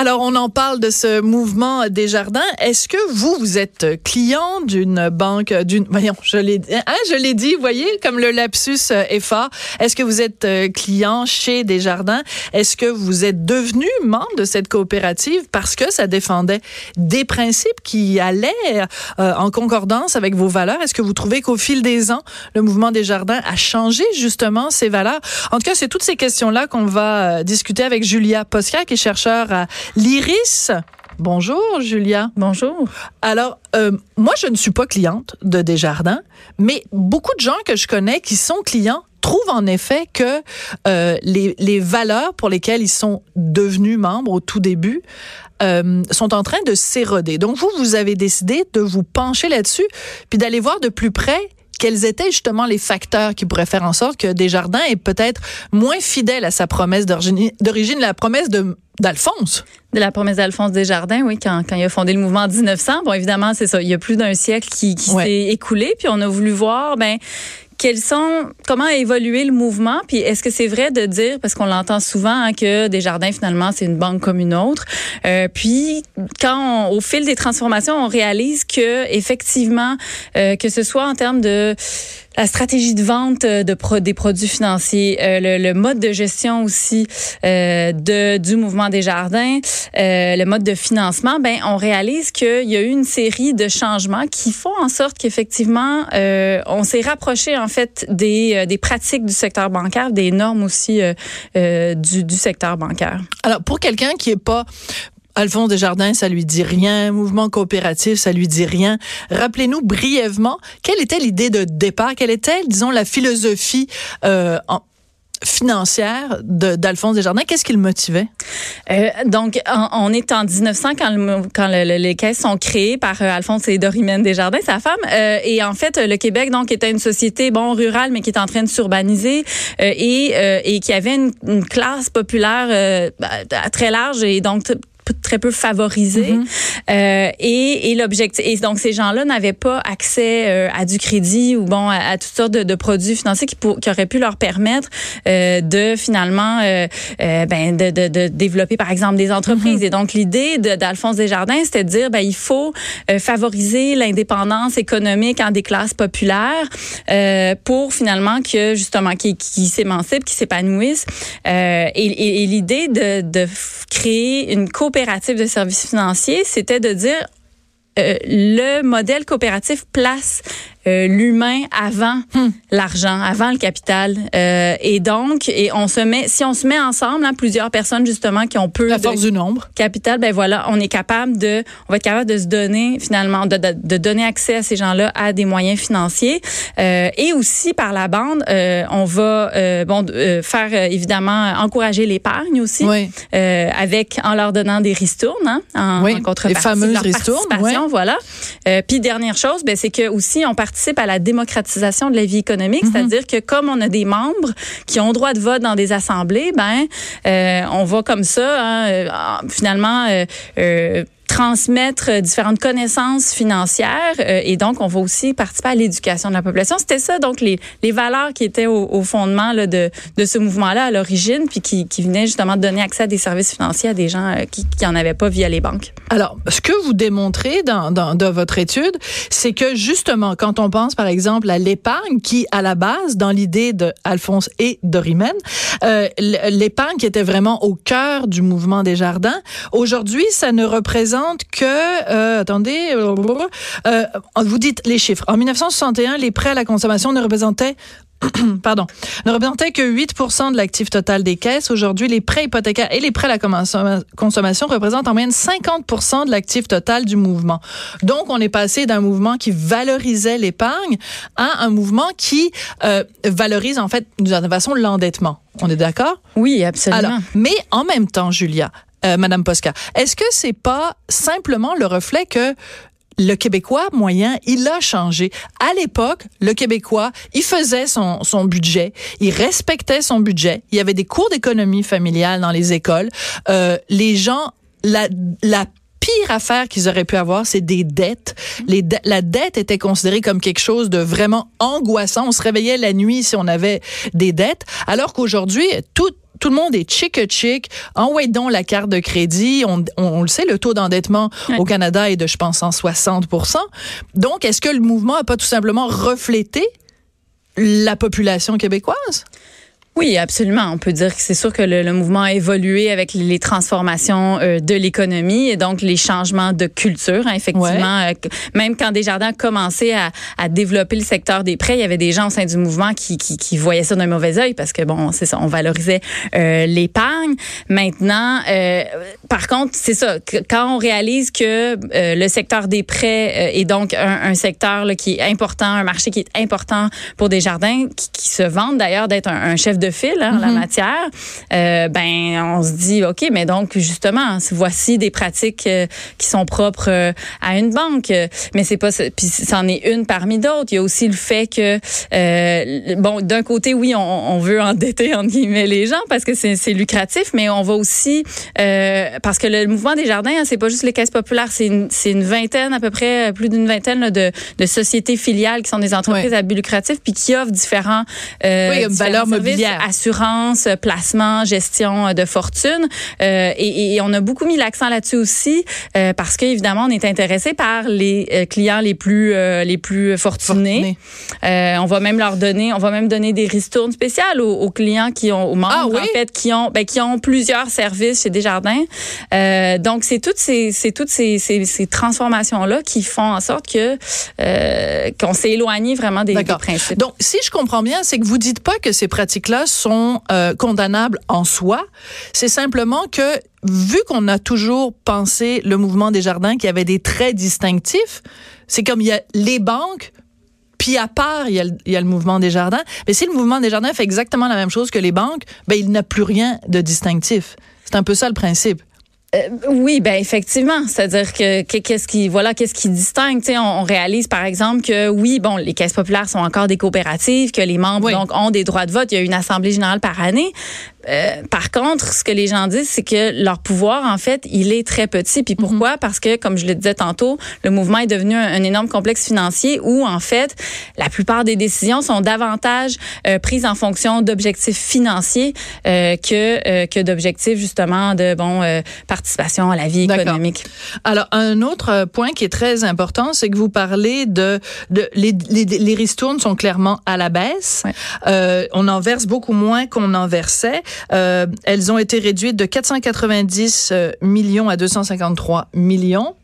Alors, on en parle de ce mouvement des jardins. Est-ce que vous, vous êtes client d'une banque, d'une, voyons, je l'ai, hein, je l'ai dit, voyez, comme le lapsus euh, est fort. Est-ce que vous êtes euh, client chez Desjardins? Est-ce que vous êtes devenu membre de cette coopérative parce que ça défendait des principes qui allaient euh, en concordance avec vos valeurs? Est-ce que vous trouvez qu'au fil des ans, le mouvement des jardins a changé justement ses valeurs? En tout cas, c'est toutes ces questions-là qu'on va discuter avec Julia Posca, qui est chercheur à l'Iris. Bonjour, Julia. Bonjour. Alors, euh, moi, je ne suis pas cliente de Desjardins, mais beaucoup de gens que je connais qui sont clients trouvent en effet que euh, les, les, valeurs pour lesquelles ils sont devenus membres au tout début euh, sont en train de s'éroder. Donc, vous, vous avez décidé de vous pencher là-dessus, puis d'aller voir de plus près quels étaient justement les facteurs qui pourraient faire en sorte que Desjardins est peut-être moins fidèle à sa promesse d'origine, la promesse de d'Alphonse. De la promesse d'Alphonse Desjardins, oui, quand, quand il a fondé le mouvement en 1900. Bon, évidemment, c'est ça. Il y a plus d'un siècle qui, qui s'est écoulé, puis on a voulu voir, ben, quels sont, comment a évolué le mouvement, puis est-ce que c'est vrai de dire, parce qu'on l'entend souvent, hein, que Desjardins finalement c'est une banque comme une autre, euh, puis quand au fil des transformations, on réalise que effectivement, euh, que ce soit en termes de la stratégie de vente euh, de des produits financiers, euh, le, mode de gestion aussi euh, de du mouvement des jardins, le mode de financement, ben on réalise qu'il y a eu une série de changements qui font en sorte qu'effectivement on s'est rapproché en fait des, des pratiques du secteur bancaire, des normes aussi du, du secteur bancaire. Alors pour quelqu'un qui est pas Alphonse Desjardins, ça lui dit rien. Mouvement coopératif, ça lui dit rien. Rappelez-nous brièvement, quelle était l'idée de départ? Quelle était, disons, la philosophie euh, financière d'Alphonse Desjardins? Qu'est-ce qui le motivait? Euh, donc, on, est en 1900 quand, les caisses sont créées par euh, Alphonse et Dorimène Desjardins, sa femme. Et en fait, le Québec donc était une société bon rurale, mais qui est en train de s'urbaniser et, qui avait une, classe populaire très large et donc très peu favorisés. Mhm. euh, et, et l'objectif, et donc ces gens-là n'avaient pas accès euh, à du crédit ou bon à, toutes sortes de, de produits financiers qui, pour, qui auraient pu leur permettre euh, de finalement ben de, de, de, développer par exemple des entreprises. Mhm. Et donc l'idée d'Alphonse Desjardins, c'était de dire ben il faut favoriser l'indépendance économique en des classes populaires pour finalement que justement qui, qui s'émancipent, qui s'épanouissent. et, et, et l'idée de, de créer une coopération de services financiers, c'était de dire euh, le modèle coopératif place l'humain avant hmm. l'argent, avant le capital. Euh, et donc, et on se met, si on se met ensemble, hein, plusieurs personnes justement qui ont peu la force du nombre capital, ben voilà, on est capable de, on va être capable de se donner finalement, de, de, de donner accès à ces gens-là à des moyens financiers. Euh, et aussi par la bande, euh, on va euh, bon faire évidemment encourager l'épargne aussi, oui. avec en leur donnant des ristournes, hein, en, oui. contrepartie les fameuses de ristournes, voilà. puis dernière chose, ben c'est que aussi on participe participe à la démocratisation de la vie économique, mhm. c'est-à-dire que comme on a des membres qui ont droit de vote dans des assemblées, ben euh, on va comme ça hein, euh, finalement euh transmettre différentes connaissances financières euh, et donc on va aussi participer à l'éducation de la population. C'était ça donc les, les valeurs qui étaient au, fondement là, de, de ce mouvement-là à l'origine puis qui, qui venaient justement de donner accès à des services financiers à des gens euh, qui n'en avaient pas via les banques. Alors, ce que vous démontrez dans, dans, dans votre étude, c'est que justement, quand on pense par exemple à l'épargne qui, à la base, dans l'idée de Alphonse et Dorimène, euh, l'épargne qui était vraiment au cœur du mouvement des jardins, aujourd'hui, ça ne représente que, euh, attendez, euh, euh, vous dites les chiffres. En 1961, les prêts à la consommation ne représentaient pardon, ne représentaient que 8 de l'actif total des caisses. Aujourd'hui, les prêts hypothécaires et les prêts à la consommation représentent en moyenne 50 de l'actif total du mouvement. Donc, on est passé d'un mouvement qui valorisait l'épargne à un mouvement qui euh, valorise en fait d'une façon l'endettement. On est d'accord? Oui, absolument. Alors, mais en même temps, Julia, euh, Madame Posca. Est-ce que c'est pas simplement le reflet que le Québécois moyen, il a changé? À l'époque, le Québécois, il faisait son, son budget, il respectait son budget. Il y avait des cours d'économie familiale dans les écoles. Euh, les gens, la, la pire affaire qu'ils auraient pu avoir, c'est des dettes. Les la dette était considérée comme quelque chose de vraiment angoissant. On se réveillait la nuit si on avait des dettes, alors qu'aujourd'hui, tout tout le monde est chic chic. Envoyez donc la carte de crédit. On, on, le sait, le taux d'endettement au Canada est de, je pense, 160 Donc, est-ce que le mouvement a pas tout simplement reflété la population québécoise? Oui, absolument. On peut dire que c'est sûr que le, mouvement a évolué avec les transformations euh, de l'économie et donc les changements de culture. Hein, effectivement, euh, même quand Desjardins a commencé à, à, développer le secteur des prêts, il y avait des gens au sein du mouvement qui, qui, qui voyaient ça d'un mauvais œil parce que bon, c'est ça, on valorisait euh, l'épargne. Maintenant, par contre, c'est ça. Quand on réalise que le secteur des prêts est donc un, un secteur là, qui est important, un marché qui est important pour Desjardins, qui, qui se vante d'ailleurs d'être un, un chef de fil hein, la mhm. matière, euh, ben on se dit ok, mais donc justement, voici des pratiques euh, qui sont propres euh, à une banque, mais c'est pas puis c'en est une parmi d'autres. Il y a aussi le fait que bon, d'un côté oui, on, on, veut endetter entre guillemets les gens parce que c'est lucratif, mais on va aussi parce que le mouvement des jardins, hein, c'est pas juste les caisses populaires, c'est une, une vingtaine à peu près, plus d'une vingtaine de, de, sociétés filiales qui sont des entreprises à but lucratif puis qui offrent différents, oui, valeur mobilière assurance, placement, gestion de fortune. Euh, et, et, on a beaucoup mis l'accent là-dessus aussi euh, parce qu'évidemment, on est intéressé par les euh, clients les plus euh, les plus fortunés. Euh, on va même leur donner, on va même donner des ristournes spéciales aux, aux clients qui ont, aux membres ah, oui? en fait, qui ont ben, qui ont plusieurs services chez Desjardins. donc c'est toutes ces c'est toutes ces, ces, ces transformations là qui font en sorte que qu'on s'est éloigné vraiment des, des principes. Donc si je comprends bien, c'est que vous dites pas que ces pratiques là sont euh, condamnables en soi. C'est simplement que vu qu'on a toujours pensé le mouvement des jardins qui avait des traits distinctifs, c'est comme il y a les banques puis à part, il y, a le, il y, a le, mouvement des jardins. Mais si le mouvement des jardins fait exactement la même chose que les banques, ben il n'a plus rien de distinctif. C'est un peu ça le principe. Euh, oui, ben effectivement, c'est-à-dire que qu'est-ce qui voilà qu'est-ce qui distingue, tu sais, on, on, réalise par exemple que oui, bon, les caisses populaires sont encore des coopératives, que les membres donc ont des droits de vote, il y a une assemblée générale par année, euh, par contre, ce que les gens disent, c'est que leur pouvoir, en fait, il est très petit. Puis pourquoi? Mhm. Parce que, comme je le disais tantôt, le mouvement est devenu un, énorme complexe financier où, en fait, la plupart des décisions sont davantage euh, prises en fonction d'objectifs financiers euh, que euh, que d'objectifs justement de bon participation à la vie économique. Alors, un autre point qui est très important, c'est que vous parlez de, de les, les, les ristournes sont clairement à la baisse. Ouais. on en verse beaucoup moins qu'on en versait. Euh, elles ont été réduites de 490 euh, millions à 253 millions.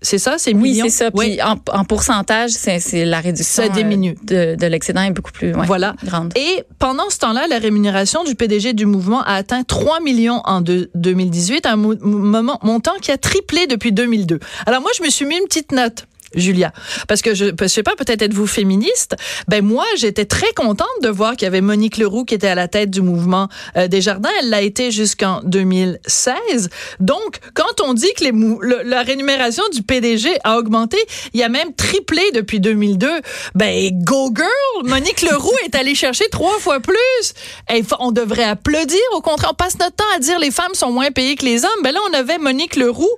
C'est ça, c'est Oui, c'est ça. Puis en, en, pourcentage, c'est la réduction ça diminue. Euh, de, de l'excédent est beaucoup plus ouais, voilà. grande. Et pendant ce temps-là, la rémunération du PDG du mouvement a atteint 3 millions en de, 2018, un moment, montant qui a triplé depuis 2002. Alors moi, je me suis mis une petite note. Julia. Parce que je, je sais pas, peut-être êtes-vous féministe. Ben moi, j'étais très contente de voir qu'il y avait Monique Leroux qui était à la tête du mouvement euh, des jardins. Elle l'a été jusqu'en 2016. Donc, quand on dit que les le, la rémunération du PDG a augmenté, il y a même triplé depuis 2002. Ben go girl, Monique Leroux est allée chercher trois fois plus. Et on devrait applaudir. Au contraire, on passe notre temps à dire les femmes sont moins payées que les hommes. Ben là, on avait Monique Leroux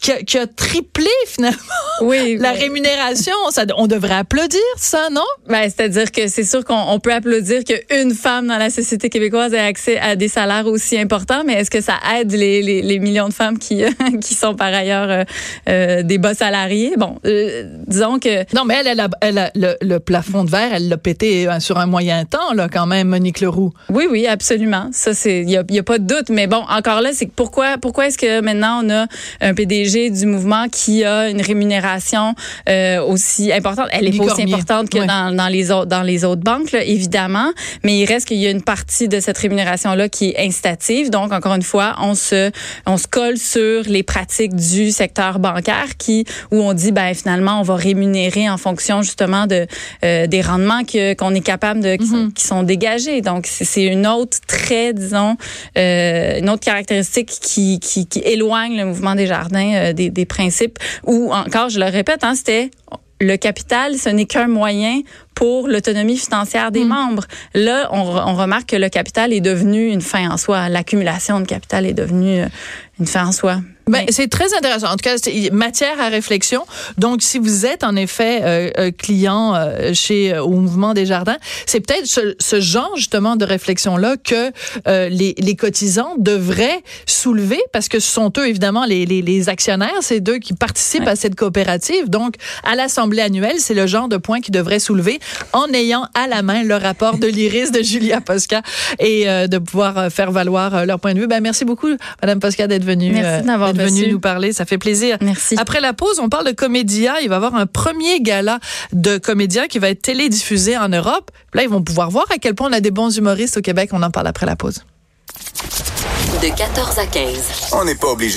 qui a, qui a triplé finalement. Oui. La rémunération, ça, on devrait applaudir ça, non? Ben, c'est-à-dire que c'est sûr qu'on peut applaudir qu'une femme dans la société québécoise ait accès à des salaires aussi importants, mais est-ce que ça aide les, les, les millions de femmes qui, qui sont par ailleurs euh, euh, des bas salariés? Bon, euh, disons que... Non, mais elle, elle a, elle a le, le, plafond de verre, elle l'a pété sur un moyen temps, là, quand même, Monique Leroux. Oui, oui, absolument. Ça, c'est, il y a, y a, pas de doute. Mais bon, encore là, c'est pourquoi, pourquoi est-ce que maintenant on a un PDG du mouvement qui a une rémunération euh, aussi importante. Elle est pas aussi importante que dans, dans, les autres dans les autres banques, là, évidemment, mais il reste qu'il y a une partie de cette rémunération là qui est incitative. Donc encore une fois, on se on se colle sur les pratiques du secteur bancaire qui où on dit ben finalement on va rémunérer en fonction justement de euh, des rendements que qu'on est capable de qui, sont, mm-hmm. qui sont dégagés. Donc c'est une autre trait disons euh, une autre caractéristique qui, qui, qui éloigne le mouvement des jardins euh, des, des principes ou encore je le répète hein, c'était le capital, ce n'est qu'un moyen pour l'autonomie financière des mm. membres. Là, on, on, remarque que le capital est devenu une fin en soi. L'accumulation de capital est devenue euh, une fin en soi. Ben, c'est très intéressant. En tout cas, c'est matière à réflexion. Donc, si vous êtes en effet euh, euh client euh, chez euh, au Mouvement des Jardins, c'est peut-être ce, ce, genre justement de réflexion-là que les, les, cotisants devraient soulever parce que ce sont eux, évidemment, les, les, les actionnaires, c'est eux qui participent ouais. à cette coopérative. Donc, à l'Assemblée annuelle, c'est le genre de point qu'ils devraient soulever en ayant à la main le rapport de l'IRIS de Julia Posca et de pouvoir faire valoir leur point de vue. Ben, merci beaucoup, Madame Posca, d'être venue. Merci d'avoir venu nous parler. Ça fait plaisir. Merci. Après la pause, on parle de Comédia. Il va y avoir un premier gala de Comédia qui va être télédiffusé en Europe. Là, ils vont pouvoir voir à quel point on a des bons humoristes au Québec. On en parle après la pause. De 14 à 15. On n'est pas obligé